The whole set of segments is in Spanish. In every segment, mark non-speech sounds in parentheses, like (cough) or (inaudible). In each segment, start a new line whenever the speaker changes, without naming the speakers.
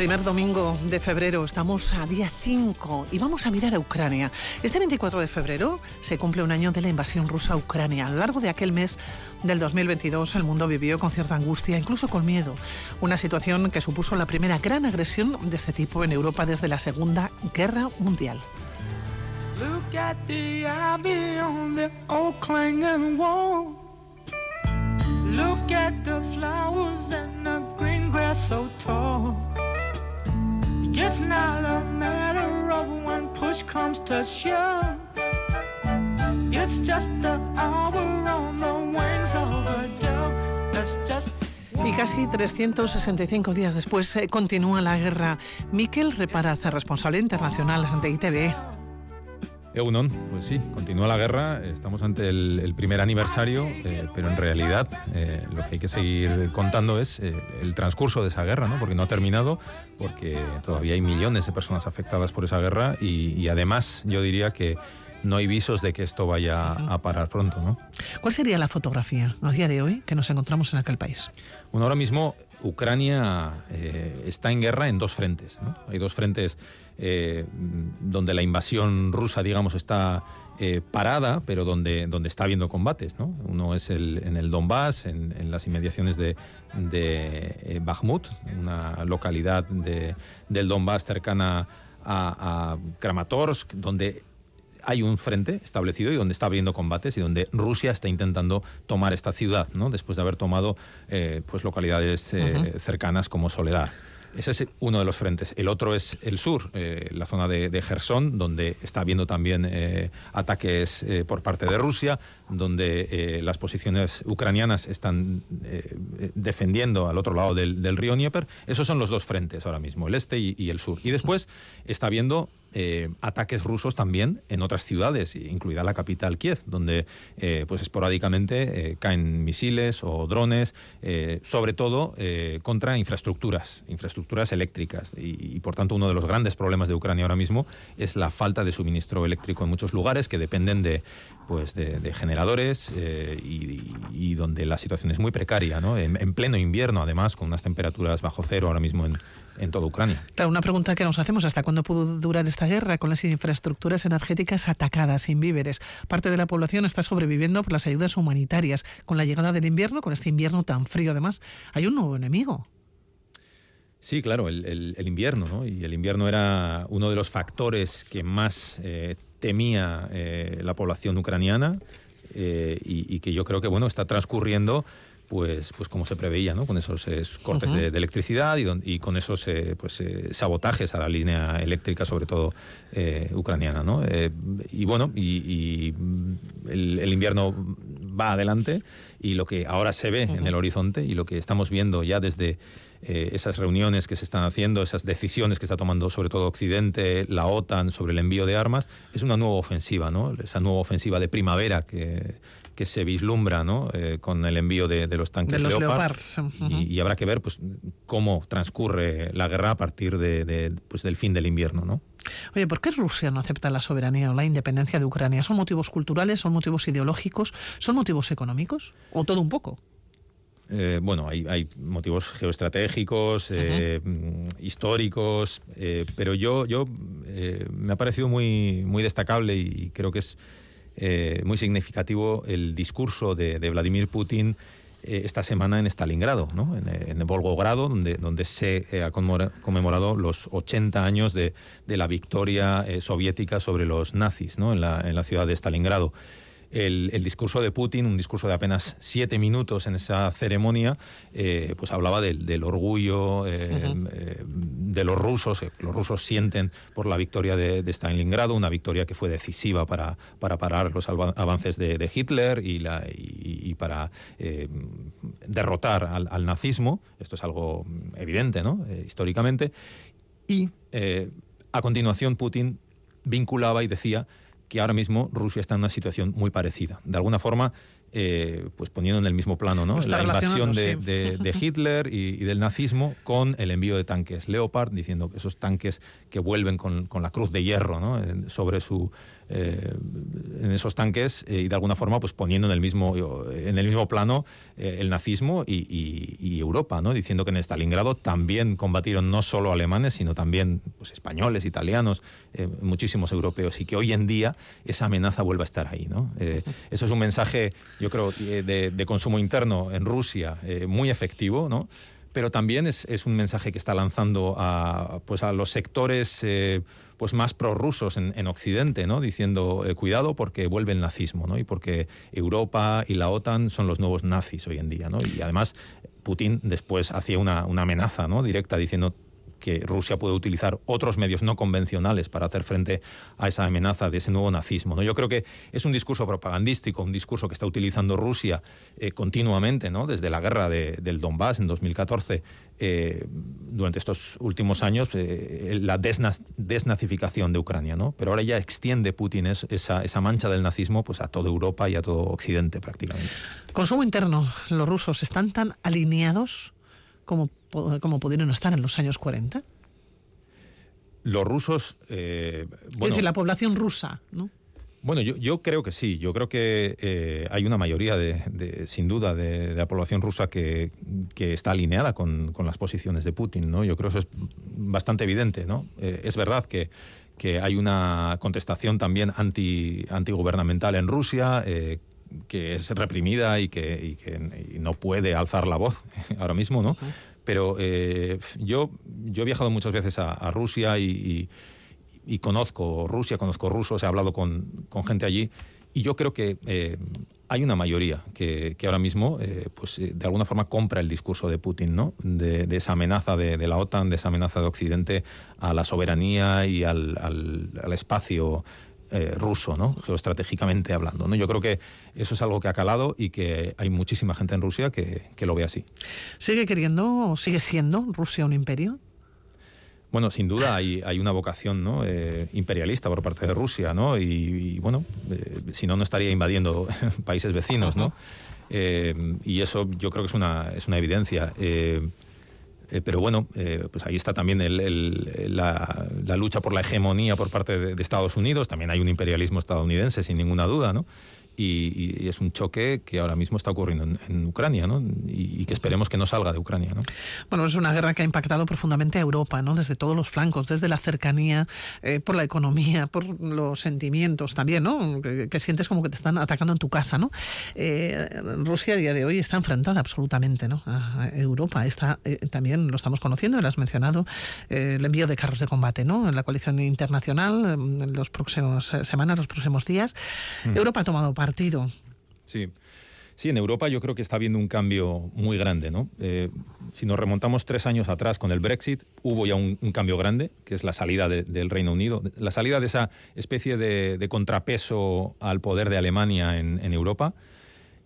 Primer domingo de febrero, estamos a día 5 y vamos a mirar a Ucrania. Este 24 de febrero se cumple un año de la invasión rusa a Ucrania. A lo largo de aquel mes del 2022 el mundo vivió con cierta angustia, incluso con miedo. Una situación que supuso la primera gran agresión de este tipo en Europa desde la Segunda Guerra Mundial. Look at the flowers and the green grass so tall. It's not a matter of when push comes to. It's just the Y casi 365 días después eh, continúa la guerra. Miquel Reparaza, responsable internacional de ITV.
Eunon, pues sí, continúa la guerra, estamos ante el, primer aniversario, eh, pero en realidad eh, lo que hay que seguir contando es eh, el transcurso de esa guerra, ¿no? porque no ha terminado, porque todavía hay millones de personas afectadas por esa guerra y, además yo diría que no hay visos de que esto vaya a parar pronto. ¿no?
¿Cuál sería la fotografía a día de hoy que nos encontramos en aquel país?
Bueno, ahora mismo Ucrania está en guerra en dos frentes. ¿no? Hay dos frentes eh, donde la invasión rusa, digamos, está eh, parada, pero donde, donde está habiendo combates. ¿no? Uno es el, en el Donbass, en, las inmediaciones de, de eh, Bakhmut, una localidad de, del Donbass cercana a, a Kramatorsk, donde hay un frente establecido y donde está habiendo combates y donde Rusia está intentando tomar esta ciudad, ¿no? después de haber tomado pues localidades cercanas como Soledad. Ese es uno de los frentes. El otro es el sur, eh, la zona de, de, Gerson, donde está habiendo también eh, ataques eh, por parte de Rusia, donde las posiciones ucranianas están defendiendo al otro lado del, río Dnieper. Esos son los dos frentes ahora mismo, el este y, y el sur. Y después está habiendo eh, ataques rusos también en otras ciudades, incluida la capital Kiev, donde eh, pues esporádicamente eh, caen misiles o drones, sobre todo contra infraestructuras, infraestructuras eléctricas. Y, por tanto uno de los grandes problemas de Ucrania ahora mismo es la falta de suministro eléctrico en muchos lugares que dependen de, pues, de, generadores y, donde la situación es muy precaria, ¿no? en, en pleno invierno además, con unas temperaturas bajo cero ahora mismo en, en toda Ucrania.
Claro, una pregunta que nos hacemos, ¿hasta cuándo pudo durar esta guerra con las infraestructuras energéticas atacadas, sin víveres? Parte de la población está sobreviviendo por las ayudas humanitarias. Con la llegada del invierno, con este invierno tan frío además, hay un nuevo enemigo.
Sí, claro, el, invierno, ¿no? Y el invierno era uno de los factores que más eh, temía eh, la población ucraniana eh, y, y, que yo creo que, bueno, está transcurriendo pues, pues como se preveía, ¿no? con esos cortes de, electricidad y, y, con esos eh, pues, eh, sabotajes a la línea eléctrica, sobre todo eh, ucraniana. ¿no? y bueno, y, el, invierno va adelante y lo que ahora se ve en el horizonte y lo que estamos viendo ya desde esas reuniones que se están haciendo, esas decisiones que está tomando sobre todo Occidente, la OTAN sobre el envío de armas, es una nueva ofensiva, ¿no? esa nueva ofensiva de primavera que que se vislumbra ¿no? Eh, con el envío de, los tanques Leopard. y, habrá que ver pues, cómo transcurre la guerra a partir de, pues, del fin del invierno. ¿no?
Oye, ¿por qué Rusia no acepta la soberanía o la independencia de Ucrania? ¿Son motivos culturales, son motivos ideológicos, son motivos económicos o todo un poco?
Eh, bueno, hay, motivos geoestratégicos, eh, históricos, pero yo, yo me ha parecido muy, muy destacable y creo que es eh, muy significativo el discurso de, Vladimir Putin eh, esta semana en Stalingrado, ¿no? en, Volgogrado, donde, se eh, ha conmemorado los 80 años de, la victoria soviética sobre los nazis ¿no? en, la, en la ciudad de Stalingrado el, discurso de Putin, un discurso de apenas siete minutos en esa ceremonia, eh, pues hablaba del, orgullo eh, eh, de los rusos, los rusos sienten por la victoria de, Stalingrado, una victoria que fue decisiva para, para parar los avances de, Hitler y, la, y, para derrotar al, nazismo. Esto es algo evidente, ¿no? históricamente. Y a continuación Putin vinculaba y decía que ahora mismo Rusia está en una situación muy parecida. De alguna forma, eh, pues poniendo en el mismo plano ¿no? la invasión de, (laughs) Hitler y, del nazismo con el envío de tanques Leopard, diciendo que esos tanques que vuelven con, la cruz de hierro ¿no? sobre su eh, en esos tanques eh, y de alguna forma pues poniendo en el mismo en el mismo plano el nazismo y, Europa, ¿no? diciendo que en Stalingrado también combatieron no solo alemanes sino también pues, españoles, italianos, muchísimos europeos y que hoy en día esa amenaza vuelve a estar ahí. ¿no? eso es un mensaje yo creo, de, de consumo interno en Rusia eh, muy efectivo, ¿no? Pero también es, es, un mensaje que está lanzando a, pues a los sectores eh, pues más prorrusos en, en Occidente, ¿no? diciendo eh, cuidado porque vuelve el nazismo ¿no? y porque Europa y la OTAN son los nuevos nazis hoy en día. ¿no? Y además Putin después hacía una, una amenaza ¿no? directa diciendo que Rusia puede utilizar otros medios no convencionales para hacer frente a esa amenaza de ese nuevo nazismo. ¿no? Yo creo que es un discurso propagandístico, un discurso que está utilizando Rusia eh, continuamente, ¿no? desde la guerra del Donbass en 2014. Eh, durante estos últimos años eh, la desnazificación de Ucrania, ¿no? Pero ahora ya extiende Putin esa, esa mancha del nazismo pues a toda Europa y a todo Occidente prácticamente.
Consumo interno, los rusos están tan alineados como como pudieron estar en los años 40?
Los rusos...
Eh, es decir, la población rusa, ¿no?
Bueno, yo, creo que sí. Yo creo que eh, hay una mayoría, de, sin duda, de, la población rusa que, está alineada con, las posiciones de Putin. ¿no? Yo creo que eso es bastante evidente. ¿no? Eh, es verdad que, que, hay una contestación también anti, antigubernamental en Rusia, que es reprimida y que, y que no puede alzar la voz (laughs) ahora mismo, ¿no? Pero eh, yo, yo he viajado muchas veces a, Rusia y, conozco Rusia, conozco rusos, he hablado con, gente allí y yo creo que eh, hay una mayoría que, ahora mismo, eh, pues de alguna forma compra el discurso de Putin, ¿no? De, esa amenaza de, la OTAN, de esa amenaza de Occidente a la soberanía y al, al espacio eh, ruso, ¿no? geoestratégicamente hablando. ¿no? Yo creo que eso es algo que ha calado y que hay muchísima gente en Rusia que, lo ve así.
¿Sigue queriendo, sigue siendo Rusia un imperio?
Bueno, sin duda hay, hay una vocación ¿no? Eh, imperialista por parte de Rusia, ¿no? Y, bueno, eh, si no, no estaría invadiendo (laughs) países vecinos, ¿no? y eso yo creo que es una, es una evidencia. Eh, pero bueno, eh, pues ahí está también la, lucha por la hegemonía por parte de, Estados Unidos. También hay un imperialismo estadounidense, sin ninguna duda, ¿no? Y, es un choque que ahora mismo está ocurriendo en, Ucrania ¿no? y, que esperemos que no salga de Ucrania. ¿no?
Bueno, es una guerra que ha impactado profundamente a Europa, ¿no? desde todos los flancos, desde la cercanía, eh, por la economía, por los sentimientos también, ¿no? Que, sientes como que te están atacando en tu casa. ¿no? Eh, Rusia a día de hoy está enfrentada absolutamente ¿no? a Europa. Está, eh, también lo estamos conociendo, lo has mencionado, el envío de carros de combate ¿no? en la coalición internacional en las próximas semanas, los próximos días. Mm. Europa ha tomado parte
Sí. Sí, en Europa yo creo que está habiendo un cambio muy grande. ¿no? Eh, si nos remontamos tres años atrás con el Brexit, hubo ya un, cambio grande, que es la salida del Reino Unido, la salida de esa especie de, contrapeso al poder de Alemania en, Europa.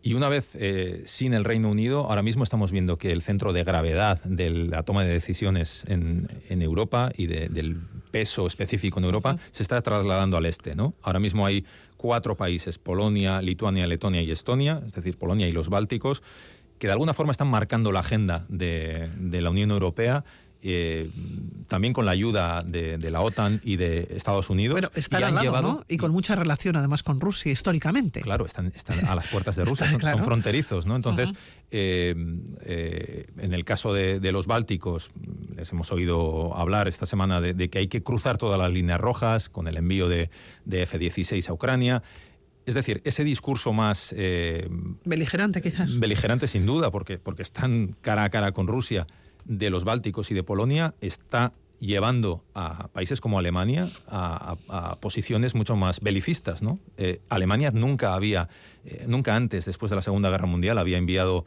Y una vez eh, sin el Reino Unido, ahora mismo estamos viendo que el centro de gravedad de la toma de decisiones en, Europa y del peso específico en Europa se está trasladando al este. ¿no? Ahora mismo hay cuatro países, Polonia, Lituania, Letonia y Estonia, es decir, Polonia y los Bálticos, que de alguna forma están marcando la agenda de, la Unión Europea eh, también con la ayuda de, la OTAN y de Estados Unidos.
Bueno, están y al lado, ¿no? Y con mucha relación además con Rusia históricamente.
Claro, están, a las puertas de (laughs) Rusia, son, fronterizos, ¿no? Entonces, eh, eh, en el caso de, los Bálticos, les hemos oído hablar esta semana de, que hay que cruzar todas las líneas rojas con el envío de, F-16 a Ucrania. Es decir, ese discurso más...
Eh, beligerante, quizás.
Beligerante, sin duda, porque, porque están cara a cara con Rusia de los Bálticos y de Polonia, está llevando a países como Alemania a, posiciones mucho más belicistas. ¿no? Eh, Alemania nunca había, eh, nunca antes, después de la Segunda Guerra Mundial, había enviado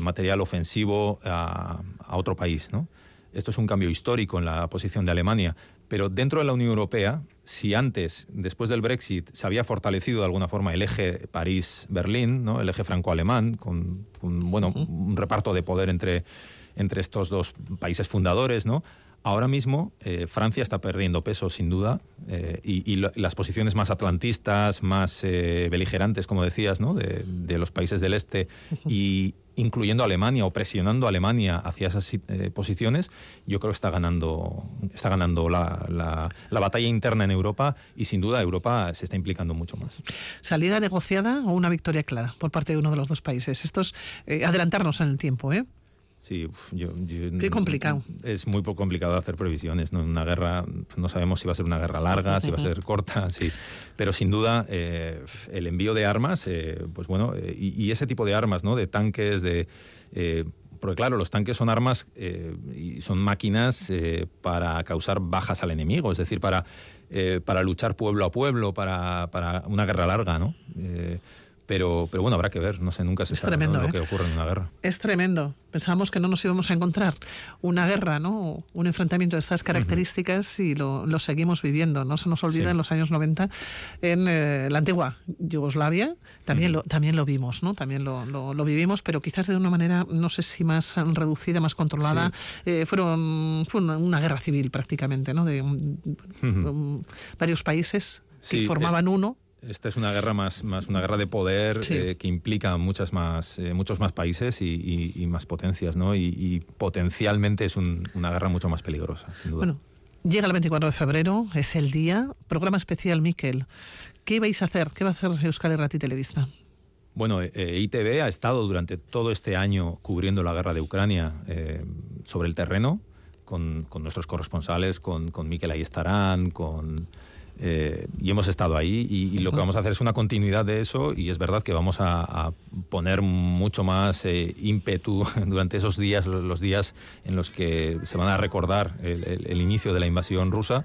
material ofensivo a, a, otro país. ¿no? Esto es un cambio histórico en la posición de Alemania. Pero dentro de la Unión Europea, si antes, después del Brexit, se había fortalecido de alguna forma el eje París-Berlín, ¿no? el eje franco-alemán, con bueno, un reparto de poder entre, entre estos dos países fundadores, ¿no? Ahora mismo eh, Francia está perdiendo peso sin duda eh, y, las posiciones más atlantistas, más eh, beligerantes, como decías, ¿no? de, los países del este y incluyendo Alemania o presionando a Alemania hacia esas posiciones, yo creo que está ganando, está ganando la, batalla interna en Europa y sin duda Europa se está implicando mucho más.
¿Salida negociada o una victoria clara por parte de uno de los dos países? Esto es adelantarnos en el tiempo, ¿eh?
Sí, yo,
Qué complicado.
Es muy poco complicado hacer previsiones. ¿no? Una guerra, no sabemos si va a ser una guerra larga, si va a (laughs) ser corta, sí. pero sin duda eh, el envío de armas, eh, pues bueno, eh, y, ese tipo de armas, ¿no? De tanques, de porque claro, los tanques son armas y son máquinas para causar bajas al enemigo, es decir, para, para luchar pueblo a pueblo, para, para una guerra larga, ¿no? Pero, pero bueno, habrá que ver, no sé, nunca se
es sabe lo
¿eh? que ocurre en una guerra.
Es tremendo. Pensábamos que no nos íbamos a encontrar una guerra, ¿no? Un enfrentamiento de estas características y lo, lo, seguimos viviendo. No se nos olvida en los años 90 en eh, la antigua Yugoslavia, también, lo, también lo vimos, ¿no? También lo, lo, vivimos, pero quizás de una manera, no sé si más reducida, más controlada. Eh, fueron, fue una, guerra civil prácticamente, ¿no? De varios países que formaban uno
esta es una guerra más, más una guerra de poder eh, que implica muchas más, eh, muchos más países y, más potencias, ¿no? Y, potencialmente es una guerra mucho más peligrosa, sin duda.
Bueno, llega el 24 de febrero, es el día. Programa especial, Miquel. ¿Qué vais a hacer? ¿Qué va a hacer Euskal Herrati Televista?
Bueno, eh, ITV ha estado durante todo este año cubriendo la guerra de Ucrania sobre el terreno, con, con, nuestros corresponsales, con, con Miquel Ayestarán, con eh, y hemos estado ahí y, lo que vamos a hacer es una continuidad de eso y es verdad que vamos a, poner mucho más eh, ímpetu (laughs) durante esos días, los días en los que se van a recordar el, inicio de la invasión rusa.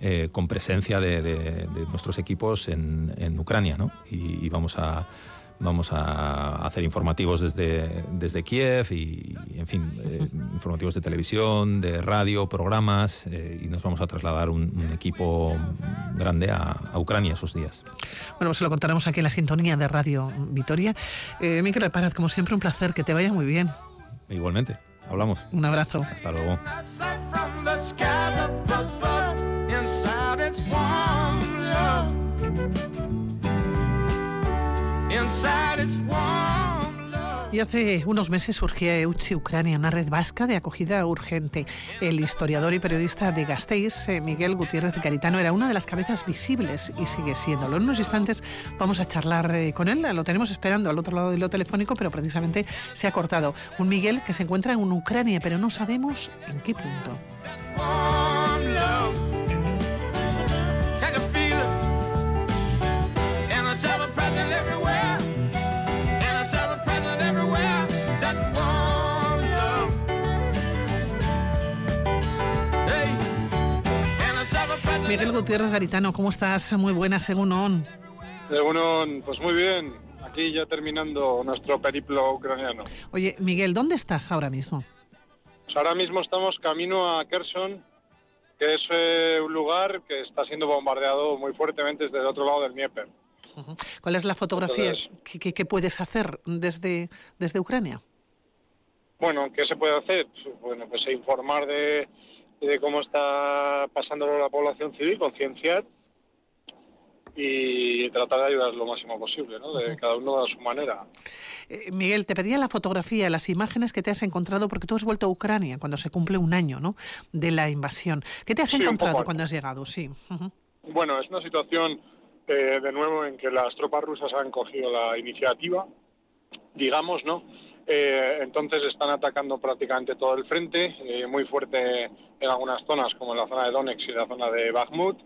Eh, con presencia de, nuestros equipos en, Ucrania, ¿no? y vamos a, Vamos a hacer informativos desde, desde Kiev y, en fin, eh, informativos de televisión, de radio, programas eh, y nos vamos a trasladar un, equipo grande a, Ucrania esos días.
Bueno, pues lo contaremos aquí en la sintonía de Radio Vitoria. Eh, Miquel Parad, como siempre, un placer, que te vaya muy bien.
Igualmente, hablamos.
Un abrazo.
Hasta luego.
Y hace unos meses surgía Euchi Ucrania, una red vasca de acogida urgente. El historiador y periodista de Gasteiz, eh, Miguel Gutiérrez de Caritano, era una de las cabezas visibles y sigue siéndolo. En unos instantes vamos a charlar eh, con él. Lo tenemos esperando al otro lado del telefónico, pero precisamente se ha cortado. Un Miguel que se encuentra en Ucrania, pero no sabemos en qué punto. Miguel Gutiérrez Garitano, ¿cómo estás? Muy buena, según ON.
Según ON, pues muy bien. Aquí ya terminando nuestro periplo ucraniano.
Oye, Miguel, ¿dónde estás ahora mismo?
Pues ahora mismo estamos camino a Kherson, que es eh, un lugar que está siendo bombardeado muy fuertemente desde el otro lado del Dnieper.
¿Cuál es la fotografía que, puedes hacer desde, desde Ucrania?
Bueno, ¿qué se puede hacer? Bueno, pues informar de, de cómo está pasando la población civil, concienciar y tratar de ayudar lo máximo posible, ¿no? de cada uno a su manera.
Eh, Miguel, te pedía la fotografía, las imágenes que te has encontrado, porque tú has vuelto a Ucrania cuando se cumple un año ¿no? de la invasión. ¿Qué te has encontrado cuando has llegado? Sí.
Bueno, es una situación, eh, de nuevo, en que las tropas rusas han cogido la iniciativa, digamos, ¿no? Eh, entonces están atacando prácticamente todo el frente, eh, muy fuerte en algunas zonas, como en la zona de Donetsk y la zona de Bakhmut.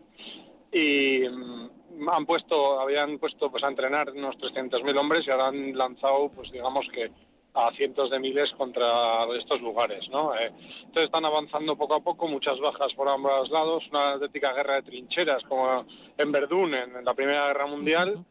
Y mm, han puesto, habían puesto pues a entrenar unos 300.000 hombres y ahora han lanzado, pues digamos que a cientos de miles contra estos lugares, ¿no? Eh, entonces están avanzando poco a poco, muchas bajas por ambos lados, una auténtica guerra de trincheras como en Verdún en la Primera Guerra Mundial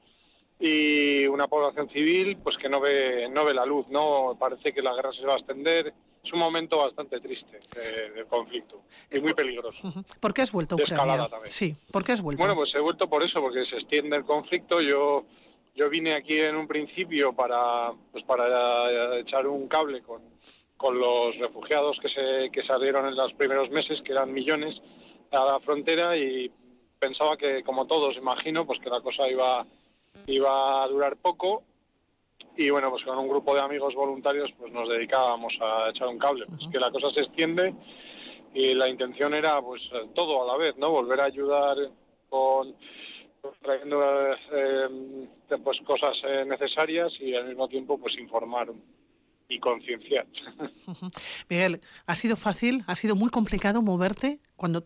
y una población civil pues que no ve no ve la luz no parece que la guerra se va a extender. Es un momento bastante triste eh, del conflicto y muy peligroso.
¿por qué has vuelto a Ucrania? sí ¿por qué has vuelto?
bueno pues he vuelto por eso porque se extiende el conflicto. Yo yo vine aquí en un principio para pues para echar un cable con con los refugiados que se que salieron en los primeros meses, que eran millones, a la frontera y pensaba que, como todos, imagino, pues que la cosa iba, iba a durar poco y bueno, pues con un grupo de amigos voluntarios pues nos dedicábamos a echar un cable. Pues que la cosa se extiende y la intención era pues todo a la vez, ¿no? Volver a ayudar con trayendo eh, pues cosas eh, necesarias y al mismo tiempo pues informar y concienciar.
Miguel, ¿ha sido fácil, ha sido muy complicado moverte cuando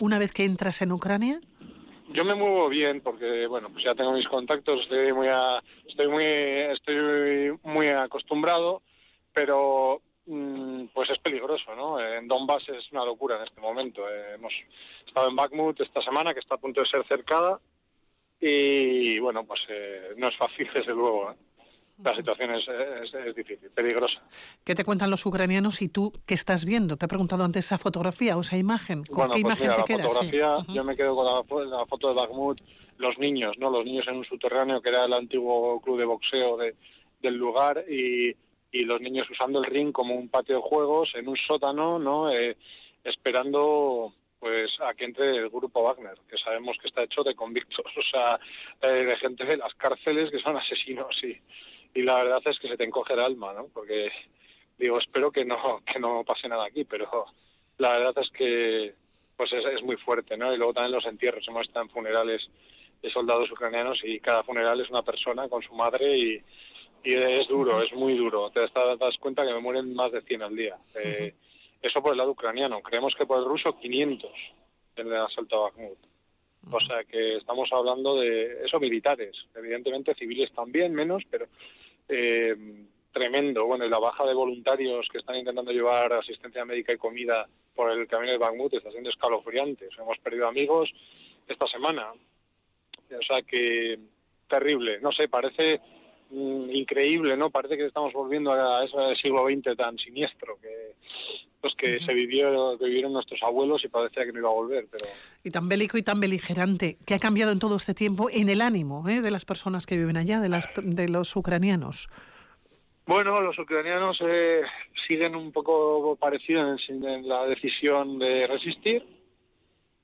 una vez que entras en Ucrania?
Yo me muevo bien porque bueno, pues ya tengo mis contactos, estoy muy estoy muy estoy muy acostumbrado, pero mm, pues es peligroso, ¿no? En Donbass es una locura en este momento. hemos estado en Bakhmut esta semana que está a punto de ser cercada y bueno, pues eh, no es fácil (laughs) desde luego. ¿eh? La situación es, es, difícil, peligrosa.
¿Qué te cuentan los ucranianos y tú qué estás viendo? Te he preguntado antes esa fotografía o esa imagen. ¿Con
bueno,
qué
pues
imagen
mira,
te
la
quedas?
Fotografía, Yo me quedo con la, foto de Bakhmut, los niños, ¿no? Los niños en un subterráneo que era el antiguo club de boxeo de, del lugar y, y, los niños usando el ring como un patio de juegos en un sótano, ¿no? Eh, esperando pues a que entre el grupo Wagner, que sabemos que está hecho de convictos, (laughs) o sea, eh, de gente de las cárceles que son asesinos y, y la verdad es que se te encoge el alma, ¿no? Porque digo, espero que no que no pase nada aquí, pero la verdad es que pues es, es muy fuerte, ¿no? Y luego también los entierros, hemos estado en funerales de soldados ucranianos y cada funeral es una persona con su madre y, y es duro, es muy duro. Te das, cuenta que me mueren más de 100 al día. Eh, eso por el lado ucraniano. Creemos que por el ruso 500 en el asalto a Bakhmut. O sea que estamos hablando de eso militares, evidentemente civiles también menos, pero eh, tremendo. Bueno, y la baja de voluntarios que están intentando llevar asistencia médica y comida por el camino de Bakhmut está siendo escalofriante. Hemos perdido amigos esta semana. O sea que terrible. No sé, parece mm, increíble, ¿no? Parece que estamos volviendo a ese siglo XX tan siniestro que pues que se vivió que vivieron nuestros abuelos y parecía que no iba a volver, pero
y tan bélico y tan beligerante que ha cambiado en todo este tiempo en el ánimo ¿eh? de las personas que viven allá, de las de los ucranianos.
Bueno, los ucranianos eh, siguen un poco parecidos en, en la decisión de resistir,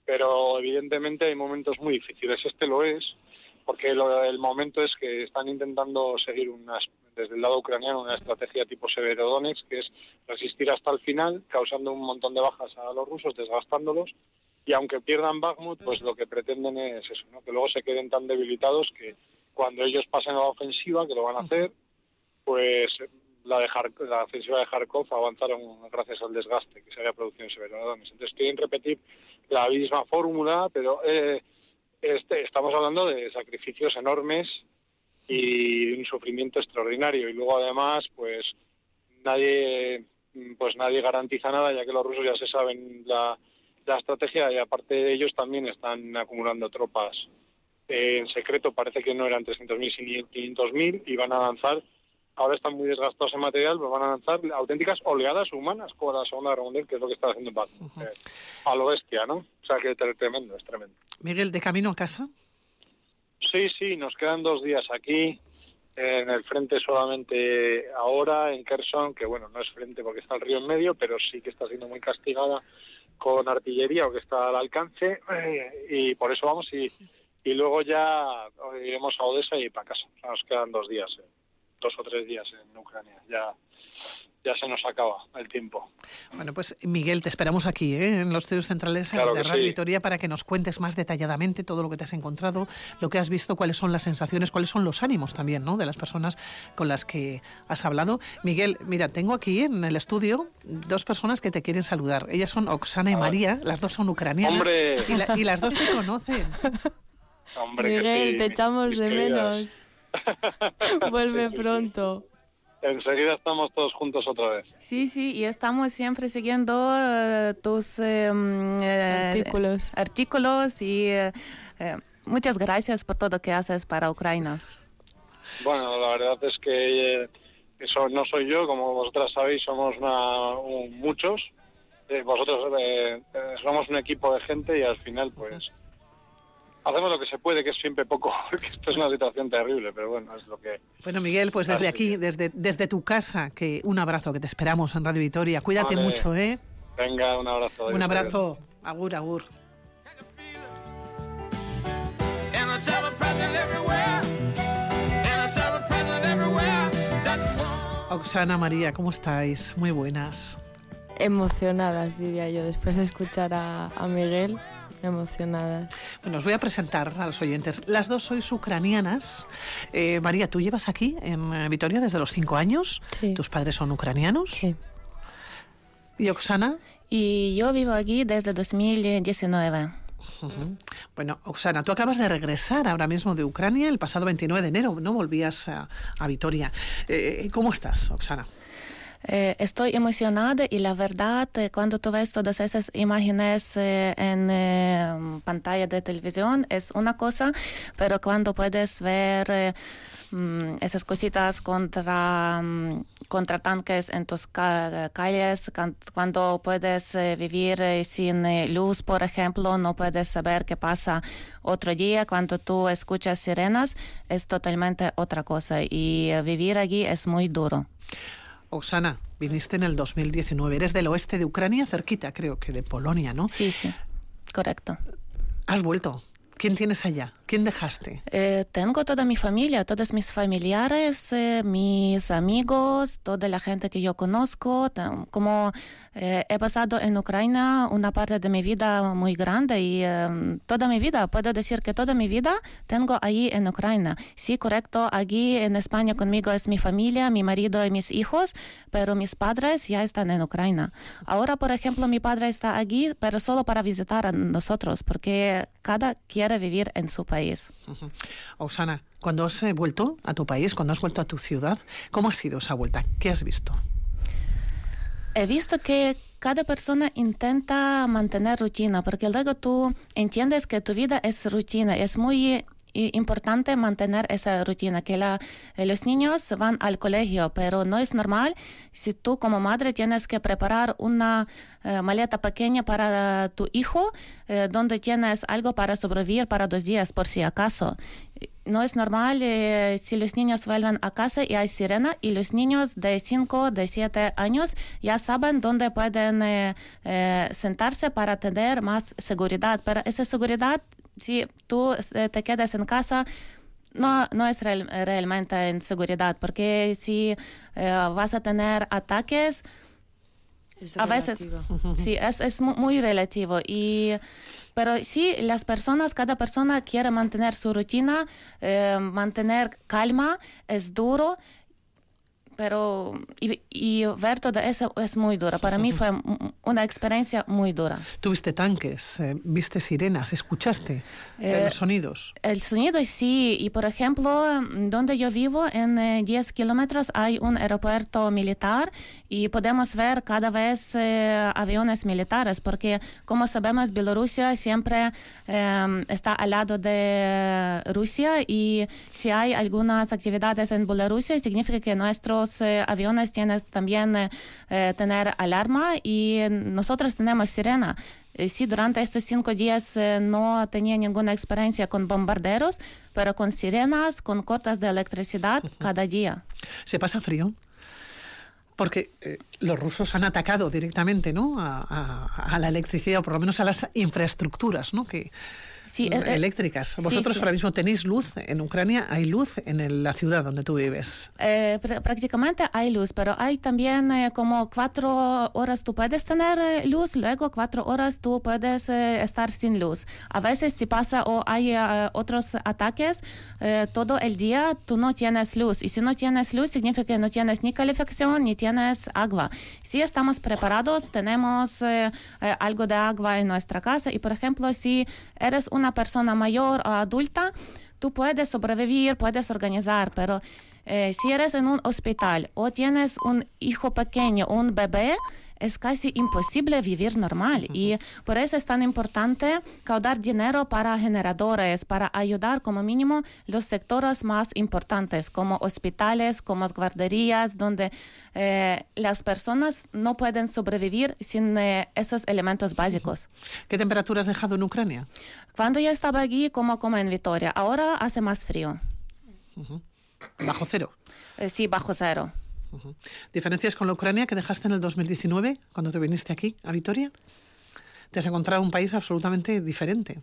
pero evidentemente hay momentos muy difíciles. Este lo es, porque lo, el momento es que están intentando seguir unas, desde el lado ucraniano una estrategia tipo Severodonetsk, que es resistir hasta el final, causando un montón de bajas a los rusos, desgastándolos, y aunque pierdan Bakhmut, pues lo que pretenden es eso, ¿no? que luego se queden tan debilitados que cuando ellos pasen a la ofensiva, que lo van a hacer, pues la, de la ofensiva de Kharkov avanzaron gracias al desgaste que se había producido en Severodonetsk. Entonces quieren repetir la misma fórmula, pero eh, este, estamos hablando de sacrificios enormes y un sufrimiento extraordinario. Y luego además, pues nadie, pues nadie garantiza nada, ya que los rusos ya se saben la, la estrategia y aparte de ellos también están acumulando tropas eh, en secreto. Parece que no eran 300.000 sino 500.000 y van a lanzar ahora están muy desgastados en material, pero van a lanzar auténticas oleadas humanas como la Segunda Guerra Mundial, que es lo que está haciendo Batman. Uh -huh. eh, a lo bestia, ¿no? O sea, que es tremendo, es tremendo.
Miguel, ¿de camino a casa?
Sí, sí, nos quedan dos días aquí. En el frente solamente ahora, en Kherson, que bueno, no es frente porque está el río en medio, pero sí que está siendo muy castigada con artillería o que está al alcance, eh, y por eso vamos y, y luego ya iremos a Odessa y para casa. Nos quedan dos días. Eh dos o tres días en Ucrania. Ya, ya se nos acaba el tiempo.
Bueno, pues Miguel, te esperamos aquí, ¿eh? en los estudios centrales
claro
de Radio
sí.
Vitoria para que nos cuentes más detalladamente todo lo que te has encontrado, lo que has visto, cuáles son las sensaciones, cuáles son los ánimos también ¿no? de las personas con las que has hablado. Miguel, mira, tengo aquí en el estudio dos personas que te quieren saludar. Ellas son Oksana y María, las dos son ucranianas
¡Hombre!
y, la, y las dos te conocen. (laughs)
Hombre,
Miguel,
sí,
te echamos de
queridas.
menos. Vuelve pronto.
Enseguida estamos todos juntos otra vez.
Sí, sí, y estamos siempre siguiendo eh, tus eh, mm, eh,
Artículos.
artículos y eh, muchas gracias por todo que haces para Ucrania.
Bueno, la verdad es que eh, eso no soy yo, como vosotras sabéis, somos una, un- muchos. Eh, vosotros eh, eh, somos un equipo de gente y al final, pues, hacemos lo que se puede, que es siempre poco, (laughs) porque esto es una situación terrible, pero bueno, es lo que...
Bueno, Miguel, pues desde aquí, desde, desde tu casa, que un abrazo, que te esperamos en Radio Vitoria. Cuídate mucho, ¿eh?
Venga, un abrazo.
Un abrazo. Agur, agur. Oxana María, ¿cómo estáis? Muy buenas.
Emocionadas, diría yo, después de escuchar a, Miguel emocionadas.
Bueno, os voy a presentar a los oyentes. Las dos sois ucranianas. Eh, María, tú llevas aquí en Vitoria desde los cinco años.
Sí.
¿Tus padres son ucranianos?
Sí.
¿Y Oxana?
Y yo vivo aquí desde 2019.
Bueno, Oxana, tú acabas de regresar ahora mismo de Ucrania el pasado 29 de enero, ¿no? Volvías a, Vitoria. Eh, ¿Cómo estás, Oxana?
Eh, estoy emocionada y la verdad, eh, cuando tú ves todas esas imágenes en pantalla de televisión es una cosa, pero cuando puedes ver Mm, esas cositas contra, mm, contra tanques en tus calles, cuando puedes eh, vivir eh, sin eh, luz, por ejemplo, no puedes saber qué pasa otro día, cuando tú escuchas sirenas, es totalmente otra cosa y vivir allí es muy duro.
Oksana, viniste en el 2019, eres del oeste de Ucrania, cerquita creo que de Polonia, ¿no?
Sí, sí, correcto.
¿Has vuelto? ¿Quién tienes allá? ¿Quién dejaste?
Eh, tengo toda mi familia, todos mis familiares, eh, mis amigos, toda la gente que yo conozco. Como eh, he pasado en Ucrania una parte de mi vida muy grande y toda mi vida, puedo decir que toda mi vida tengo ahí en Ucrania. Sí, correcto, aquí en España conmigo es mi familia, mi marido y mis hijos, pero mis padres ya están en Ucrania. Ahora, por ejemplo, mi padre está aquí, pero solo para visitar a nosotros, porque cada quiere vivir en su país.
Osana, cuando has eh, vuelto a tu país, cuando has vuelto a tu ciudad, ¿cómo ha sido esa vuelta? ¿Qué has visto?
He visto que cada persona intenta mantener rutina, porque luego tú entiendes que tu vida es rutina, es muy importante mantener esa rutina, que eh, los niños van al colegio, pero no es normal si tú como madre tienes que preparar una eh, maleta pequeña para tu hijo, eh, donde tienes algo para sobrevivir para dos días por si acaso. No es normal si los niños vuelven a casa y hay sirena y los niños de 5, de 7 años ya saben dónde pueden sentarse para tener más seguridad. Pero esa seguridad si tú te quedas en casa, no, no es realmente en seguridad, porque si eh, vas a tener ataques, a veces sí, es, es muy relativo. Y, pero sí, las personas, cada persona quiere mantener su rutina, eh, mantener calma, es duro pero y, ver todo eso es muy duro. Para mí fue una experiencia muy dura.
¿Tuviste tanques? Eh, ¿Viste sirenas? ¿Escuchaste eh, los sonidos?
El sonido sí. Y por ejemplo, donde yo vivo, en 10 eh, kilómetros hay un aeropuerto militar y podemos ver cada vez aviones militares porque, como sabemos, Bielorrusia siempre está al lado de Rusia y si hay algunas actividades en Bielorrusia significa que nuestros eh, aviones tienes también eh, eh, tener alarma y nosotros tenemos sirena. Sí, durante estos cinco días no tenía ninguna experiencia con bombarderos, pero con sirenas, con cortas de electricidad cada día.
¿Se pasa frío? Porque los rusos han atacado directamente ¿no? A, a, la electricidad, o por lo menos a las infraestructuras, ¿no? que
sí,
eh, eh, eléctricas. Vosotros ahora mismo tenéis luz en Ucrania, hay luz en la ciudad donde tú vives.
Eh, prácticamente hay luz, pero hay también como cuatro horas tú puedes tener luz, luego cuatro horas tú puedes estar sin luz. A veces si pasa o hay otros ataques, todo el día tú no tienes luz. Y si no tienes luz, significa que no tienes ni calefacción ni tienes agua. Si estamos preparados, tenemos algo de agua en nuestra casa y, por ejemplo, si eres una persona mayor o adulta, tú puedes sobrevivir, puedes organizar, pero eh, si eres en un hospital o tienes un hijo pequeño, un bebé, es casi imposible vivir normal. Y por eso es tan importante caudar dinero para generadores, para ayudar como mínimo los sectores más importantes, como hospitales, como guarderías, donde eh, las personas no pueden sobrevivir sin eh, esos elementos básicos.
¿Qué temperatura has dejado en Ucrania?
Cuando yo estaba allí, como, como en Vitoria, ahora hace más frío.
Bajo cero.
Eh, sí, bajo cero.
¿Diferencias con la Ucrania que dejaste en el 2019 cuando te viniste aquí a Vitoria? Te has encontrado un país absolutamente diferente.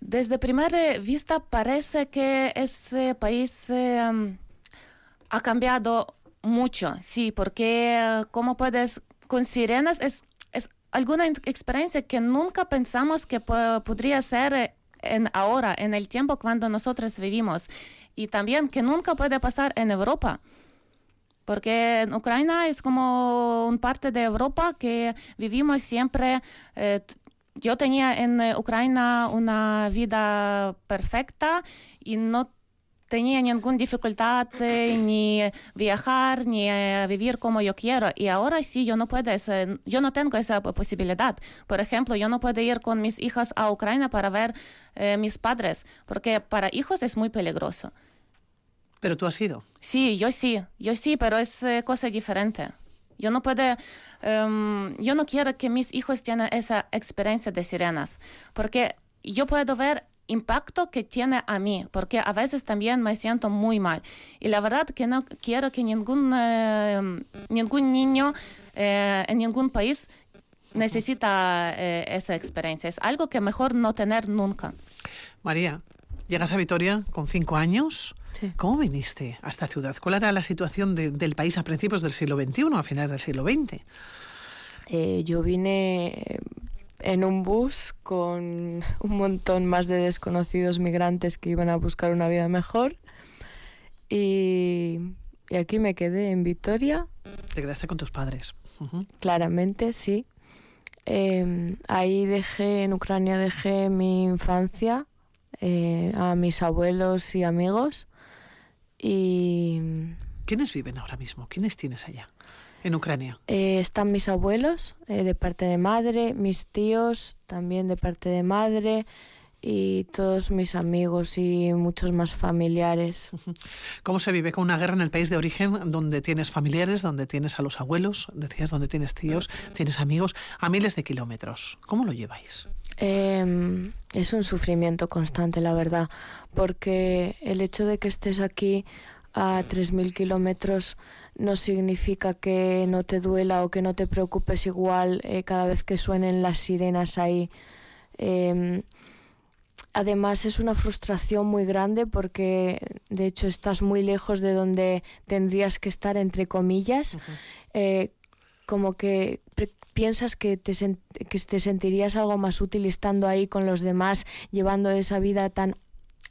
Desde primera vista parece que ese país eh, um, ha cambiado mucho, sí, porque eh, como puedes, con sirenas es, es alguna experiencia que nunca pensamos que po- podría ser eh, en ahora, en el tiempo cuando nosotros vivimos, y también que nunca puede pasar en Europa. Porque en Ucrania es como un parte de Europa que vivimos siempre. eh, yo tenía en eh, Ucrania una vida perfecta y no tenía ninguna dificultad eh, ni viajar ni vivir como yo quiero. Y ahora sí, yo no puedo, ese- yo no tengo esa po- posibilidad. Por ejemplo, yo no puedo ir con mis hijas a Ucrania para ver eh, mis padres, porque para hijos es muy peligroso.
Pero tú has ido.
Sí, yo sí, yo sí, pero es eh, cosa diferente. Yo no puedo, em, yo no quiero que mis hijos tengan esa experiencia de sirenas, porque yo puedo ver impacto que tiene a mí, porque a veces también me siento muy mal. Y la verdad que no quiero que ningún, eh, ningún niño eh, en ningún país necesita eh, esa experiencia. Es algo que mejor no tener nunca.
María, llegas a Vitoria con cinco años.
Sí.
¿Cómo viniste a esta ciudad? ¿Cuál era la situación de- del país a principios del siglo XXI, a finales del siglo XX?
Eh, yo vine eh, en un bus con un montón más de desconocidos migrantes que iban a buscar una vida mejor. Y, y aquí me quedé en Vitoria,
Te quedaste con tus padres. Ujú.
claramente, sí. Eh, ahí dejé, en Ucrania dejé mi infancia eh, a mis abuelos y amigos. Y
¿Quiénes viven ahora mismo? ¿Quiénes tienes allá? En Ucrania.
Eh, están mis abuelos eh, de parte de madre, mis tíos también de parte de madre y todos mis amigos y muchos más familiares.
¿Cómo se vive con una guerra en el país de origen donde tienes familiares, donde tienes a los abuelos, decías, donde tienes tíos, tienes amigos, a miles de kilómetros? ¿Cómo lo lleváis?
Eh, es un sufrimiento constante, la verdad, porque el hecho de que estés aquí a 3.000 kilómetros no significa que no te duela o que no te preocupes igual eh, cada vez que suenen las sirenas ahí. Eh, además es una frustración muy grande porque de hecho estás muy lejos de donde tendrías que estar, entre comillas. Eh, como que piensas que te, que te sentirías algo más útil estando ahí con los demás, llevando esa vida tan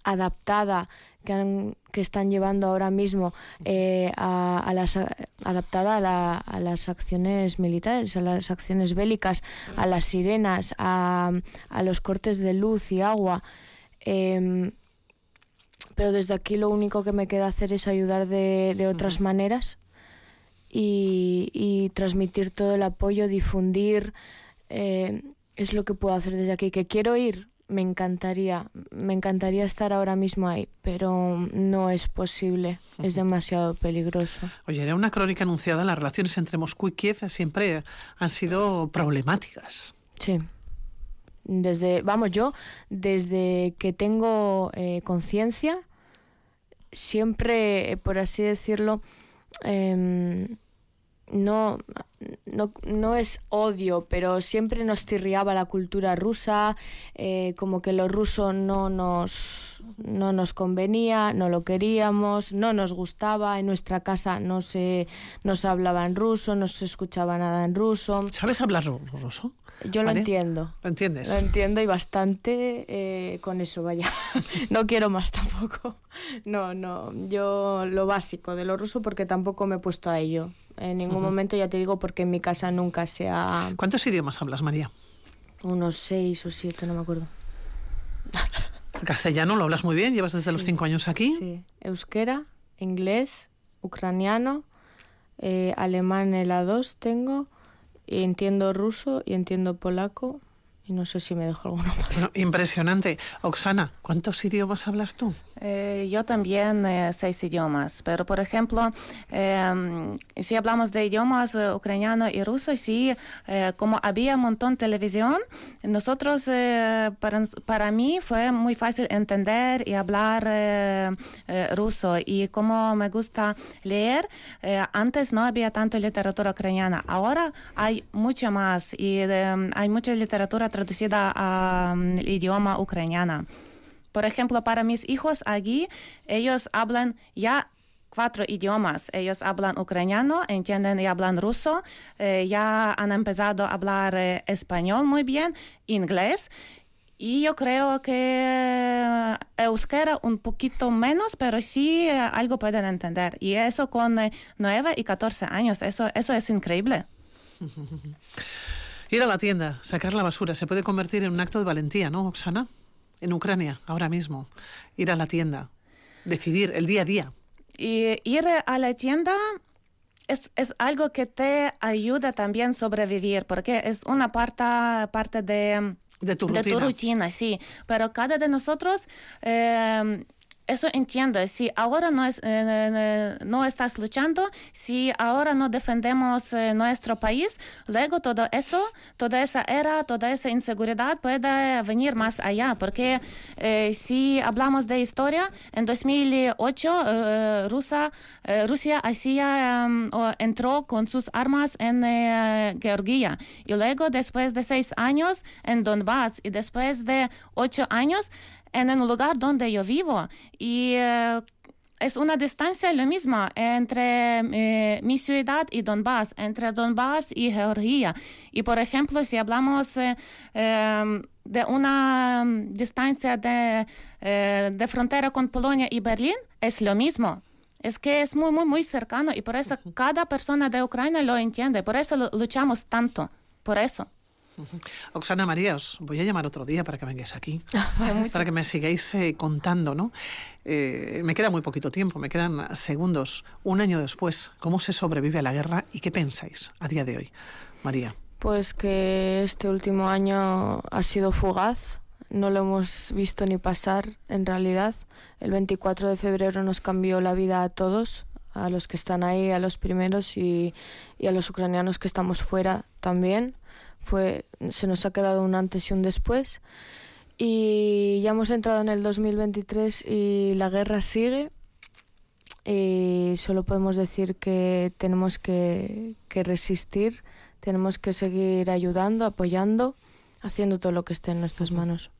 adaptada que, han- que están llevando ahora mismo eh, a, a las, adaptada a, la- a las acciones militares, a las acciones bélicas, a las sirenas, a, a los cortes de luz y agua. Em, pero desde aquí lo único que me queda hacer es ayudar de, de otras maneras y, y transmitir todo el apoyo, difundir. eh, es lo que puedo hacer desde aquí. Que quiero ir, me encantaría, me encantaría estar ahora mismo ahí, pero no es posible, es demasiado peligroso.
Oye, era una crónica anunciada, las relaciones entre Moscú y Kiev siempre han sido problemáticas.
Sí. Desde, vamos, yo desde que tengo eh, conciencia, siempre, por así decirlo, em, no, no, no es odio, pero siempre nos tirriaba la cultura rusa, eh, como que lo ruso no nos, no nos convenía, no lo queríamos, no nos gustaba, en nuestra casa no se, no se hablaba en ruso, no se escuchaba nada en ruso.
¿Sabes hablar ru- ruso?
Yo lo entiendo.
¿Lo entiendes?
Lo entiendo y bastante eh, con eso, vaya. (laughs) no quiero más tampoco. No, no. Yo lo básico de lo ruso porque tampoco me he puesto a ello. En ningún momento ya te digo porque en mi casa nunca sea
¿Cuántos idiomas hablas, María?
unos seis o siete, no me acuerdo.
El (laughs) castellano lo hablas muy bien, llevas desde los cinco años aquí.
Sí. Euskera, inglés, ucraniano, eh, alemán el A2 tengo Y entiendo ruso y entiendo polaco y no sé si me dejo alguno más.
Bueno, impresionante. Oksana, ¿cuántos idiomas hablas tú?
Eh, yo también eh, seis idiomas, pero por ejemplo, eh, si hablamos de idiomas eh, ucraniano y ruso, sí, eh, como había un montón de televisión, nosotros, eh, para, para mí fue muy fácil entender y hablar eh, eh, ruso. Y como me gusta leer, eh, antes no había tanta literatura ucraniana, ahora hay mucha más y eh, hay mucha literatura traducida al idioma ucraniano. Por ejemplo, para mis hijos aquí, ellos hablan ya cuatro idiomas. Ellos hablan ucraniano, entienden y hablan ruso, eh, ya han empezado a hablar eh, español muy bien, inglés. Y yo creo que euskera un poquito menos, pero sí eh, algo pueden entender. Y eso con eh, 9 y 14 años, eso, eso es increíble. (laughs)
Ir a la tienda, sacar la basura, se puede convertir en un acto de valentía, ¿no, Oksana? En Ucrania, ahora mismo. Ir a la tienda, decidir el día a día.
Y ir a la tienda es, es algo que te ayuda también a sobrevivir, porque es una parte, parte de,
De tu
de
rutina.
tu rutina, sí. Pero cada de nosotros, eh, eso entiendo. Si ahora no, es, eh, eh, no estás luchando, si ahora no defendemos eh, nuestro país, luego todo eso, toda esa era, toda esa inseguridad puede venir más allá. Porque eh, si hablamos de historia, en 2008 eh, Rusia, eh, Rusia hacía, o entró con sus armas en eh, Georgia. Y luego, después de seis años, en Donbass. Y después de ocho años, en un lugar donde yo vivo. Y eh, es una distancia lo mismo entre eh, mi ciudad y Donbass, entre Donbass y Georgia. Y por ejemplo, si hablamos eh, eh, de una mm, distancia de, de frontera con Polonia y Berlín, es lo mismo. Es que es muy, muy, muy cercano y por eso cada persona de Ucrania lo entiende. Por eso luchamos tanto. Por eso.
Oksana María, os voy a llamar otro día para que vengáis aquí, (laughs) para que me sigáis eh, contando, ¿no? Eh, me queda muy poquito tiempo, me quedan segundos. Un año después, ¿cómo se sobrevive a la guerra y qué pensáis a día de hoy? María.
Pues que este último año ha sido fugaz, no lo hemos visto ni pasar en realidad. El 24 de febrero nos cambió la vida a todos, a los que están ahí, a los primeros y, y a los ucranianos que estamos fuera también. Fue, se nos ha quedado un antes y un después. Y ya hemos entrado en el 2023 y la guerra sigue. Y solo podemos decir que tenemos que, que resistir, tenemos que seguir ayudando, apoyando, haciendo todo lo que esté en nuestras manos.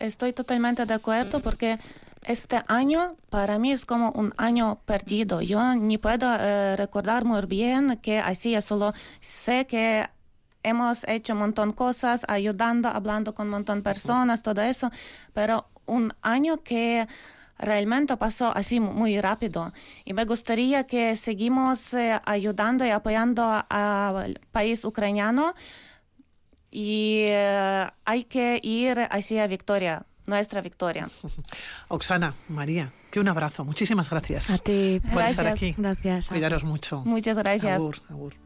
Estoy totalmente de acuerdo porque este año para mí es como un año perdido. Yo ni puedo eh, recordar muy bien qué hacía, solo sé que hemos hecho un montón de cosas, ayudando, hablando con un montón de personas, todo eso, pero un año que realmente pasó así muy rápido y me gustaría que seguimos eh, ayudando y apoyando al país ucraniano y eh, hay que ir hacia victoria, nuestra victoria. (laughs)
Oksana, María, que un abrazo. Muchísimas gracias
A ti,
por estar
Gracias.
aquí.
gracias.
Cuidaros mucho.
Muchas gracias.
Agur, agur.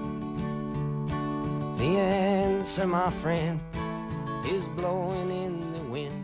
The answer, my friend, is blowing in the wind.